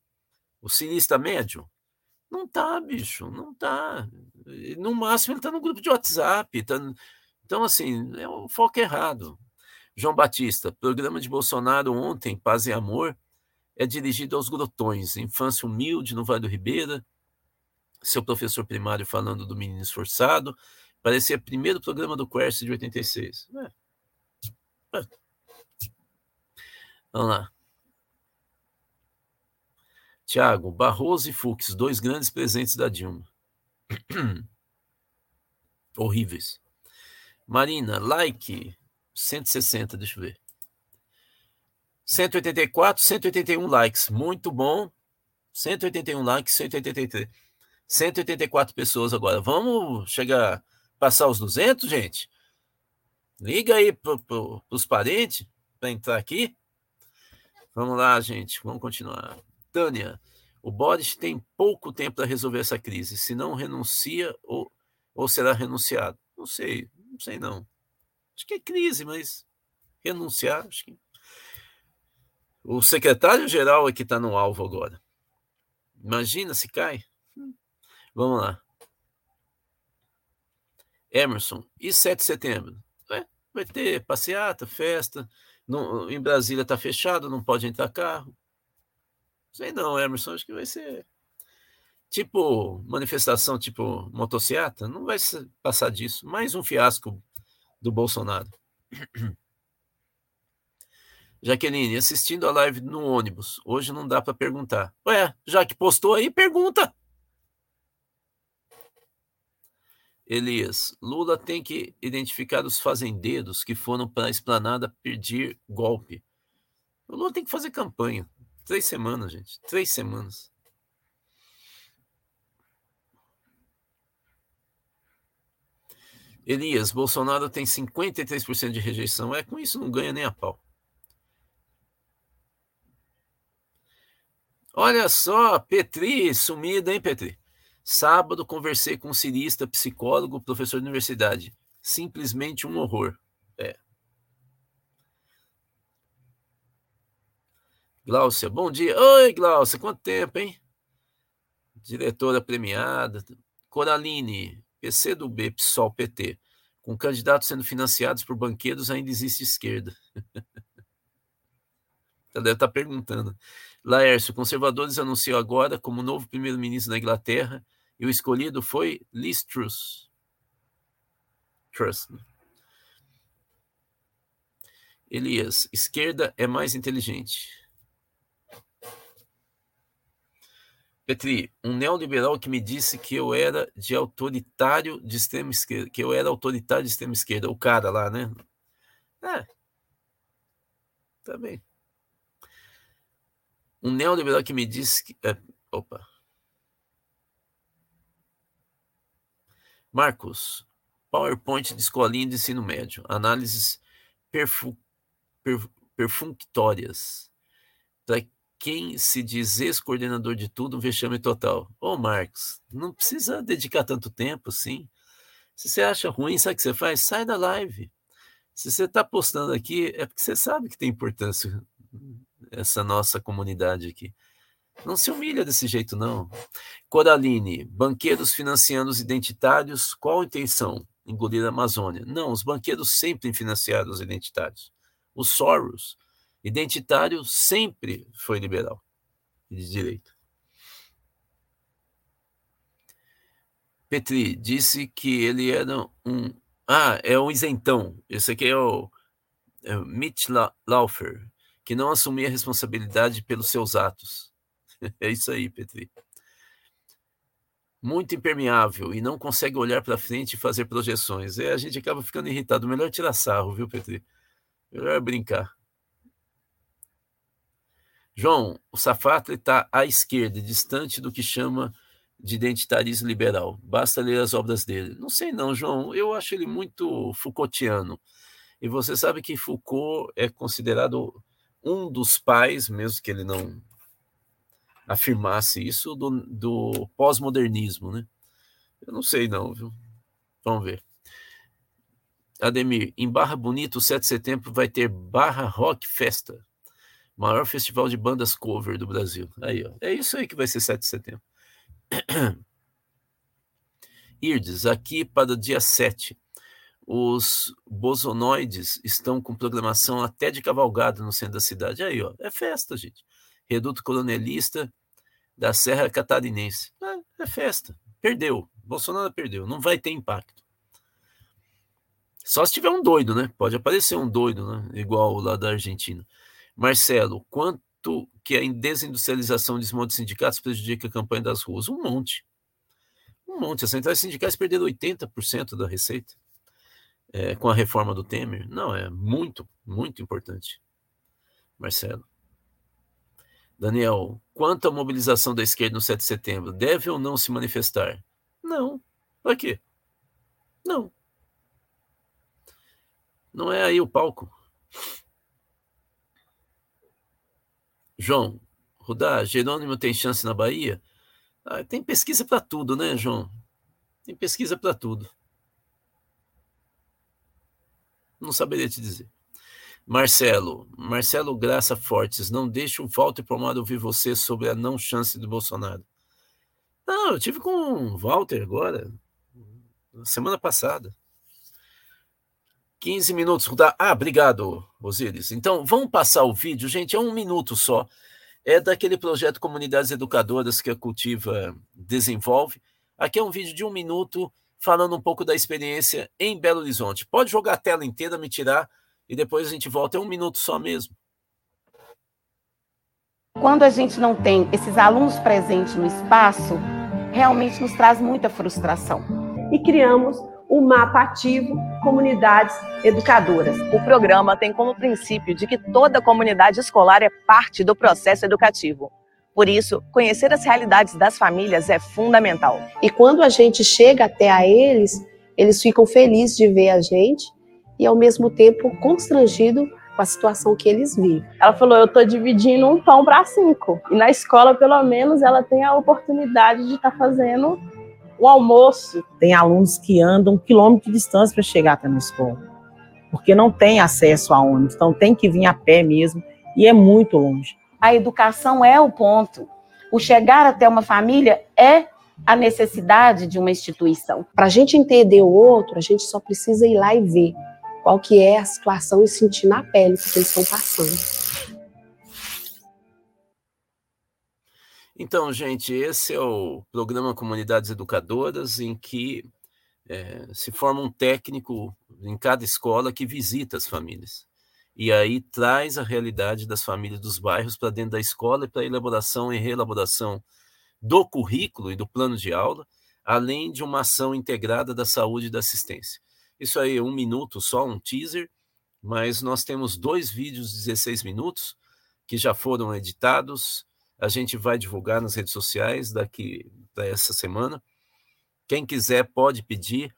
O cirista médio? Não tá, bicho, não tá. No máximo ele tá no grupo de WhatsApp. Tá... Então, assim, é o foco errado. João Batista, programa de Bolsonaro ontem, Paz e Amor, é dirigido aos grotões, infância humilde no Vale do Ribeira, seu professor primário falando do menino esforçado, parecia primeiro programa do Quercy de 86. É. É. Vamos lá. Tiago, Barroso e Fux, dois grandes presentes da Dilma. Horríveis. Marina, like 160, deixa eu ver. 184, 181 likes. Muito bom. 181 likes, 183. 184 pessoas agora. Vamos chegar, passar os 200, gente? Liga aí para pro, os parentes para entrar aqui. Vamos lá, gente. Vamos continuar. Tânia, o Boris tem pouco tempo para resolver essa crise. Se não renuncia ou, ou será renunciado. Não sei, não sei não. Acho que é crise, mas renunciar, acho que. O secretário-geral é que está no alvo agora. Imagina se cai. Vamos lá. Emerson, e 7 de setembro? É, vai ter passeata, festa. Em Brasília está fechado, não pode entrar carro. Sei não, Emerson, acho que vai ser tipo manifestação tipo motociata, não vai passar disso. Mais um fiasco do Bolsonaro. Jaqueline, assistindo a live no ônibus. Hoje não dá para perguntar. Ué, já que postou aí, pergunta. Elias, Lula tem que identificar os fazendeiros que foram para a esplanada pedir golpe. O Lula tem que fazer campanha. Três semanas, gente. Três semanas. Elias, Bolsonaro tem 53% de rejeição. É, com isso não ganha nem a pau. Olha só, Petri, sumida, hein, Petri? Sábado conversei com um cirista, psicólogo, professor de universidade. Simplesmente um horror. É. Gláucia, bom dia. Oi, Gláucia, quanto tempo, hein? Diretora premiada. Coraline, PC do B, PSOL, PT. Com candidatos sendo financiados por banqueiros, ainda existe esquerda. Ela deve estar perguntando. Laércio, conservadores anunciou agora como novo primeiro-ministro da Inglaterra e o escolhido foi Liz Truss. Truss. Né? Elias, esquerda é mais inteligente. Petri, um neoliberal que me disse que eu era de autoritário de extrema esquerda, que eu era autoritário de extrema esquerda, o cara lá, né? É. Tá bem. Um neoliberal que me disse que. É, opa. Marcos, PowerPoint de escolinha de ensino médio, análises perfu, per, perfunctórias. Quem se diz ex-coordenador de tudo, um vexame total. Ô, Marcos, não precisa dedicar tanto tempo assim. Se você acha ruim, sabe o que você faz? Sai da live. Se você está postando aqui, é porque você sabe que tem importância essa nossa comunidade aqui. Não se humilha desse jeito, não. Coraline, banqueiros financiando os identitários, qual a intenção? Engolir a Amazônia. Não, os banqueiros sempre financiaram os identitários. O Soros Identitário sempre foi liberal de direita. Petri disse que ele era um. Ah, é um isentão. Esse aqui é o, é o Mitch Laufer, que não assumia responsabilidade pelos seus atos. é isso aí, Petri. Muito impermeável e não consegue olhar para frente e fazer projeções. É, a gente acaba ficando irritado. Melhor tirar sarro, viu, Petri? Melhor brincar. João, o Safatli está à esquerda, distante do que chama de identitarismo liberal. Basta ler as obras dele. Não sei não, João. Eu acho ele muito Foucaultiano. E você sabe que Foucault é considerado um dos pais, mesmo que ele não afirmasse isso, do, do pós-modernismo, né? Eu não sei não, viu? Vamos ver. Ademir, em Barra Bonita, o 7 de setembro vai ter Barra Rock Festa maior festival de bandas cover do Brasil. Aí, ó. É isso aí que vai ser 7 de setembro. Irdes, aqui para o dia 7. Os bosonoides estão com programação até de cavalgada no centro da cidade. Aí, ó. É festa, gente. Reduto Coronelista da Serra Catarinense. É, é festa. Perdeu. Bolsonaro perdeu. Não vai ter impacto. Só se tiver um doido, né? Pode aparecer um doido, né? Igual lá da Argentina. Marcelo, quanto que a desindustrialização de desmonte de sindicatos prejudica a campanha das ruas? Um monte. Um monte. As centrais sindicais perderam 80% da receita é, com a reforma do Temer. Não, é muito, muito importante. Marcelo. Daniel, quanto à mobilização da esquerda no 7 de setembro, deve ou não se manifestar? Não. Para quê? Não. Não é aí o palco. João, Rudá, Jerônimo tem chance na Bahia? Ah, tem pesquisa para tudo, né, João? Tem pesquisa para tudo. Não saberia te dizer. Marcelo, Marcelo Graça Fortes, não deixe o Walter Pomar ouvir você sobre a não chance do Bolsonaro. Não, eu tive com o Walter agora, semana passada. 15 minutos. Ah, obrigado, Osiris. Então, vamos passar o vídeo, gente, é um minuto só. É daquele projeto Comunidades Educadoras que a Cultiva desenvolve. Aqui é um vídeo de um minuto falando um pouco da experiência em Belo Horizonte. Pode jogar a tela inteira, me tirar e depois a gente volta. É um minuto só mesmo. Quando a gente não tem esses alunos presentes no espaço, realmente nos traz muita frustração. E criamos o mapa ativo Comunidades Educadoras. O programa tem como princípio de que toda comunidade escolar é parte do processo educativo. Por isso, conhecer as realidades das famílias é fundamental. E quando a gente chega até a eles, eles ficam felizes de ver a gente e ao mesmo tempo constrangido com a situação que eles vivem. Ela falou: Eu estou dividindo um pão para cinco. E na escola, pelo menos, ela tem a oportunidade de estar tá fazendo o almoço. Tem alunos que andam um quilômetro de distância para chegar até na escola, porque não tem acesso a ônibus, então tem que vir a pé mesmo, e é muito longe. A educação é o ponto. O chegar até uma família é a necessidade de uma instituição. Para a gente entender o outro, a gente só precisa ir lá e ver qual que é a situação e sentir na pele o que eles estão passando. Então, gente, esse é o programa Comunidades Educadoras, em que é, se forma um técnico em cada escola que visita as famílias. E aí traz a realidade das famílias dos bairros para dentro da escola e para a elaboração e reelaboração do currículo e do plano de aula, além de uma ação integrada da saúde e da assistência. Isso aí é um minuto só, um teaser, mas nós temos dois vídeos de 16 minutos que já foram editados. A gente vai divulgar nas redes sociais daqui essa semana. Quem quiser pode pedir.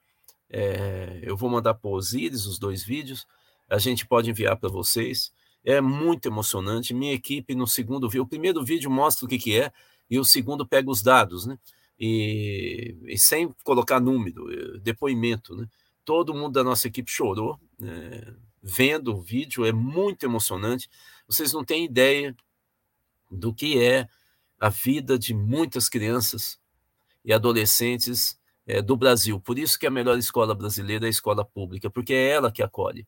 É, eu vou mandar para o Osiris os dois vídeos. A gente pode enviar para vocês. É muito emocionante. Minha equipe no segundo vídeo, o primeiro vídeo mostra o que, que é e o segundo pega os dados, né? E, e sem colocar número, eh, depoimento, né? todo mundo da nossa equipe chorou é, vendo o vídeo, é muito emocionante. Vocês não têm ideia do que é a vida de muitas crianças e adolescentes é, do Brasil. Por isso que a melhor escola brasileira é a escola pública, porque é ela que acolhe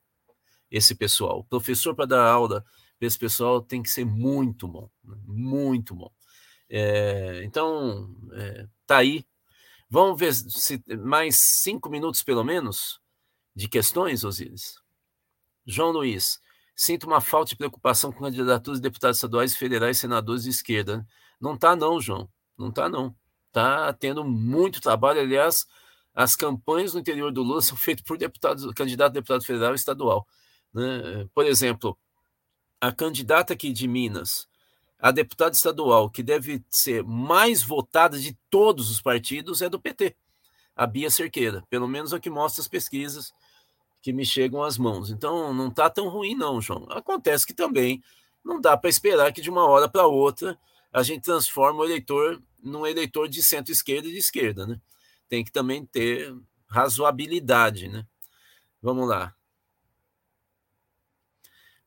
esse pessoal. O professor para dar aula para esse pessoal tem que ser muito bom, né? muito bom. É, então, é, tá aí Vamos ver se mais cinco minutos, pelo menos, de questões, Osíris. João Luiz, sinto uma falta de preocupação com candidaturas de deputados estaduais, federais, senadores de esquerda. Não está não, João. Não está não. Está tendo muito trabalho. Aliás, as campanhas no interior do Lula são feitas por deputados, candidato a deputado federal e estadual. Né? Por exemplo, a candidata aqui de Minas, a deputada estadual que deve ser mais votada de todos os partidos é do PT, a Bia Cerqueira, pelo menos é o que mostra as pesquisas que me chegam às mãos. Então não está tão ruim não, João. Acontece que também não dá para esperar que de uma hora para outra a gente transforme o eleitor num eleitor de centro-esquerda e de esquerda, né? Tem que também ter razoabilidade, né? Vamos lá.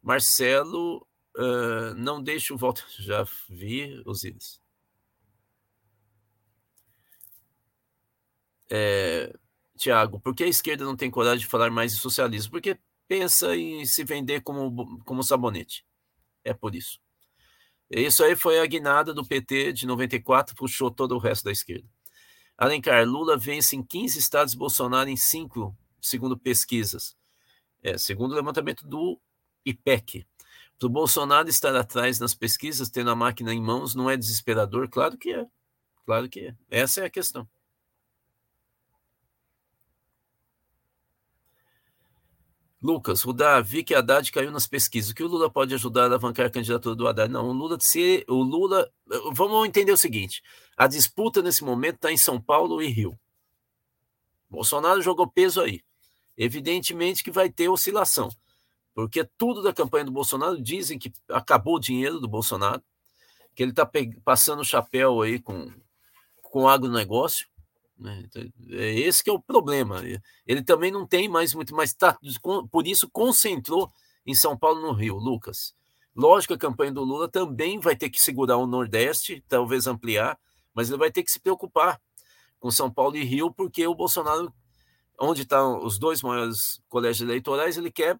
Marcelo Uh, não deixe o voto. Já vi, Osiris. É, Tiago, por que a esquerda não tem coragem de falar mais de socialismo? Porque pensa em se vender como, como sabonete. É por isso. Isso aí foi a guinada do PT de 94, puxou todo o resto da esquerda. Alencar, Lula vence em 15 estados, Bolsonaro em 5, segundo pesquisas. É, segundo o levantamento do IPEC. Do Bolsonaro estar atrás nas pesquisas, tendo a máquina em mãos, não é desesperador? Claro que é. Claro que é. Essa é a questão. Lucas, o Davi que Haddad caiu nas pesquisas. O que o Lula pode ajudar a alavancar a candidatura do Haddad? Não, o Lula, se o Lula, vamos entender o seguinte: a disputa nesse momento está em São Paulo e Rio. Bolsonaro jogou peso aí. Evidentemente que vai ter oscilação, porque tudo da campanha do Bolsonaro dizem que acabou o dinheiro do Bolsonaro, que ele está passando o chapéu aí com, com o agronegócio, né? Então, é esse que é o problema. Ele também não tem mais muito, mas tá, por isso concentrou em São Paulo no Rio, Lucas. Lógico a campanha do Lula também vai ter que segurar o Nordeste, talvez ampliar, mas ele vai ter que se preocupar com São Paulo e Rio, porque o Bolsonaro, onde estão os dois maiores colégios eleitorais, ele quer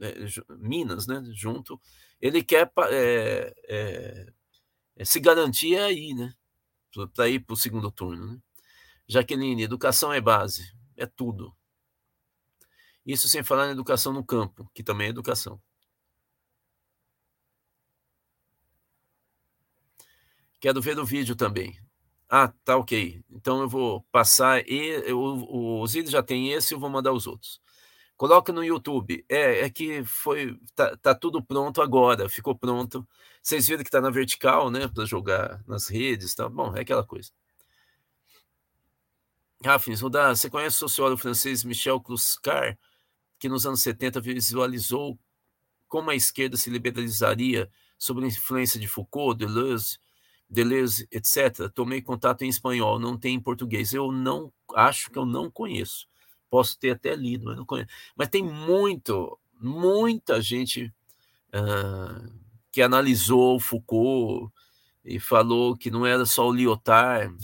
é, Minas, né, junto, ele quer é, é, é se garantir aí, né, para ir para o segundo turno. Né? Jaqueline, educação é base, é tudo. Isso sem falar na educação no campo, que também é educação. Quero ver o vídeo também. Ah, tá ok. Então eu vou passar e o, o já tem esse, eu vou mandar os outros. Coloca no YouTube. É, é que foi tá, tá tudo pronto agora, ficou pronto. Vocês viram que tá na vertical, né, para jogar nas redes, tá? Bom, é aquela coisa. Rafins, Rudá, você conhece o sociólogo francês Michel Cluscar, que nos anos 70 visualizou como a esquerda se liberalizaria sob a influência de Foucault, Deleuze, Deleuze, etc. Tomei contato em espanhol, não tem em português. Eu não acho que eu não conheço. Posso ter até lido, mas não conheço. Mas tem muito, muita gente uh, que analisou Foucault e falou que não era só o Lyotard,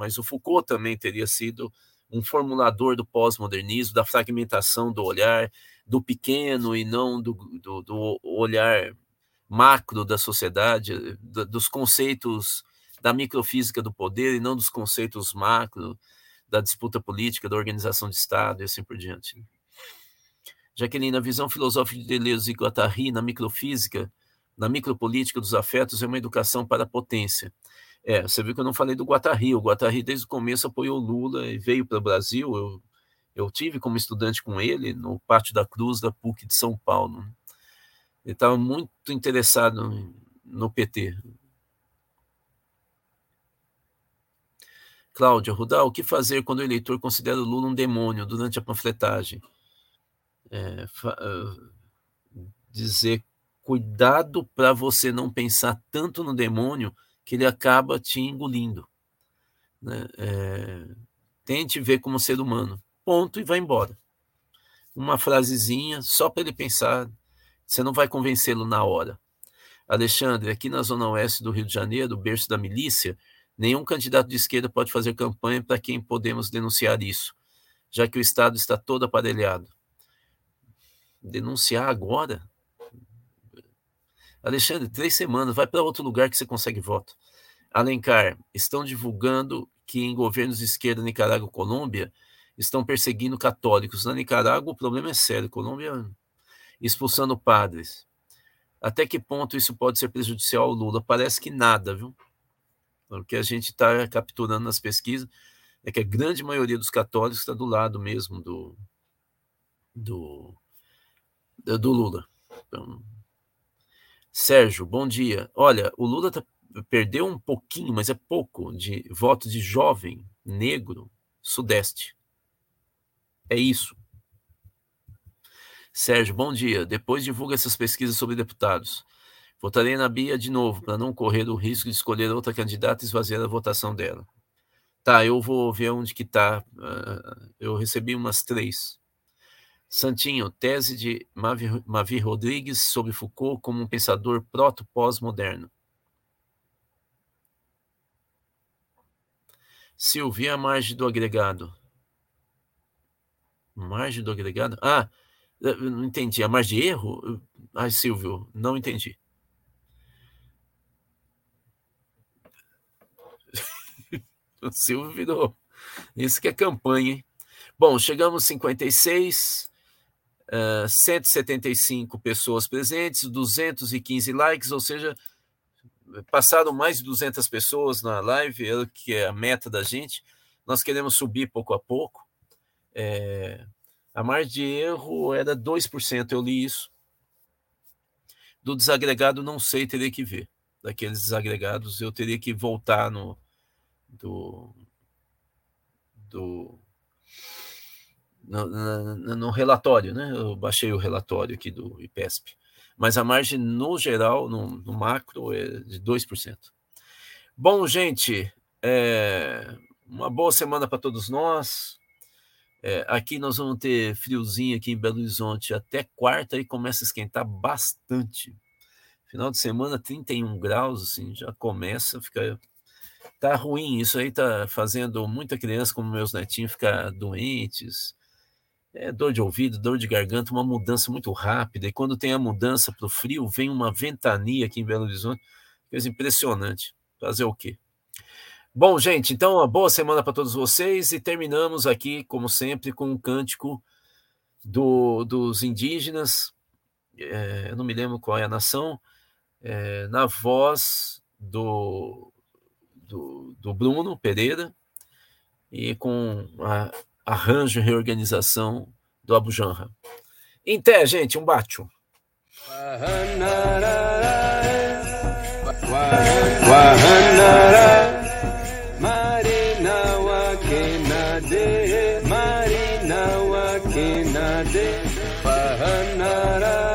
mas o Foucault também teria sido um formulador do pós-modernismo, da fragmentação do olhar, do pequeno e não do, do, do olhar macro da sociedade, dos conceitos da microfísica do poder e não dos conceitos macro da disputa política, da organização de Estado e assim por diante. Jaqueline, a visão filosófica de Deleuze e Guattari na microfísica, na micropolítica dos afetos é uma educação para a potência. É, você viu que eu não falei do Guattari. O Guattari, desde o começo, apoiou Lula e veio para o Brasil. Eu, eu tive como estudante com ele no Pátio da Cruz da PUC de São Paulo. Ele estava muito interessado no PT. Cláudia, Rudal, o que fazer quando o eleitor considera o Lula um demônio durante a panfletagem? É, uh, dizer, cuidado para você não pensar tanto no demônio que ele acaba te engolindo. Né? É, tente ver como ser humano. Ponto e vai embora. Uma frasezinha só para ele pensar. Você não vai convencê-lo na hora. Alexandre, aqui na Zona Oeste do Rio de Janeiro, berço da milícia, nenhum candidato de esquerda pode fazer campanha para quem podemos denunciar isso, já que o Estado está todo aparelhado. Denunciar agora? Alexandre, três semanas, vai para outro lugar que você consegue voto. Alencar, estão divulgando que em governos de esquerda, Nicarágua e Colômbia, estão perseguindo católicos. Na Nicarágua, o problema é sério. Colômbia expulsando padres. Até que ponto isso pode ser prejudicial ao Lula? Parece que nada, viu? O que a gente está capturando nas pesquisas é que a grande maioria dos católicos está do lado mesmo do, do, do Lula. Então, Sérgio, bom dia. Olha, o Lula tá, perdeu um pouquinho, mas é pouco, de votos de jovem negro sudeste. É isso. Sérgio, bom dia. Depois divulga essas pesquisas sobre deputados. Votarei na Bia de novo, para não correr o risco de escolher outra candidata e esvaziar a votação dela. Tá, eu vou ver onde que tá. Uh, eu recebi umas três. Santinho, tese de Mavi, Mavi Rodrigues sobre Foucault como um pensador proto-pós-moderno. Silvia, margem do agregado. Margem do agregado? Ah, não entendi. A margem de erro? Ai, Silvio, não entendi. o Silvio virou. Isso que é campanha, hein? Bom, chegamos 56 uh, 175 pessoas presentes, 215 likes, ou seja, passaram mais de 200 pessoas na live, que é a meta da gente. Nós queremos subir pouco a pouco. É, A margem de erro era 2%, eu li isso. Do desagregado, não sei, teria que ver. Daqueles desagregados, eu teria que voltar no. Do, do, no, no, no, relatório, né? Eu baixei o relatório aqui do IPESP. Mas a margem, no geral, no, no macro, é de 2%. Bom, gente, é, uma boa semana para todos nós. É, aqui nós vamos ter friozinho aqui em Belo Horizonte até quarta e começa a esquentar bastante. Final de semana, 31 graus, assim, já começa, fica. Tá ruim, isso aí tá fazendo muita criança, como meus netinhos, ficar doentes. É, dor de ouvido, dor de garganta, uma mudança muito rápida. E quando tem a mudança para o frio, vem uma ventania aqui em Belo Horizonte, coisa impressionante. Fazer o quê? Bom, gente, então uma boa semana para todos vocês e terminamos aqui, como sempre, com um cântico do, dos indígenas. É, eu não me lembro qual é a nação, é, na voz do, do, do, Bruno Pereira e com a, arranjo e reorganização do Abu Janra. Em té, gente, um bacho. Marinawake nade, Marinawake nade, Pahanara.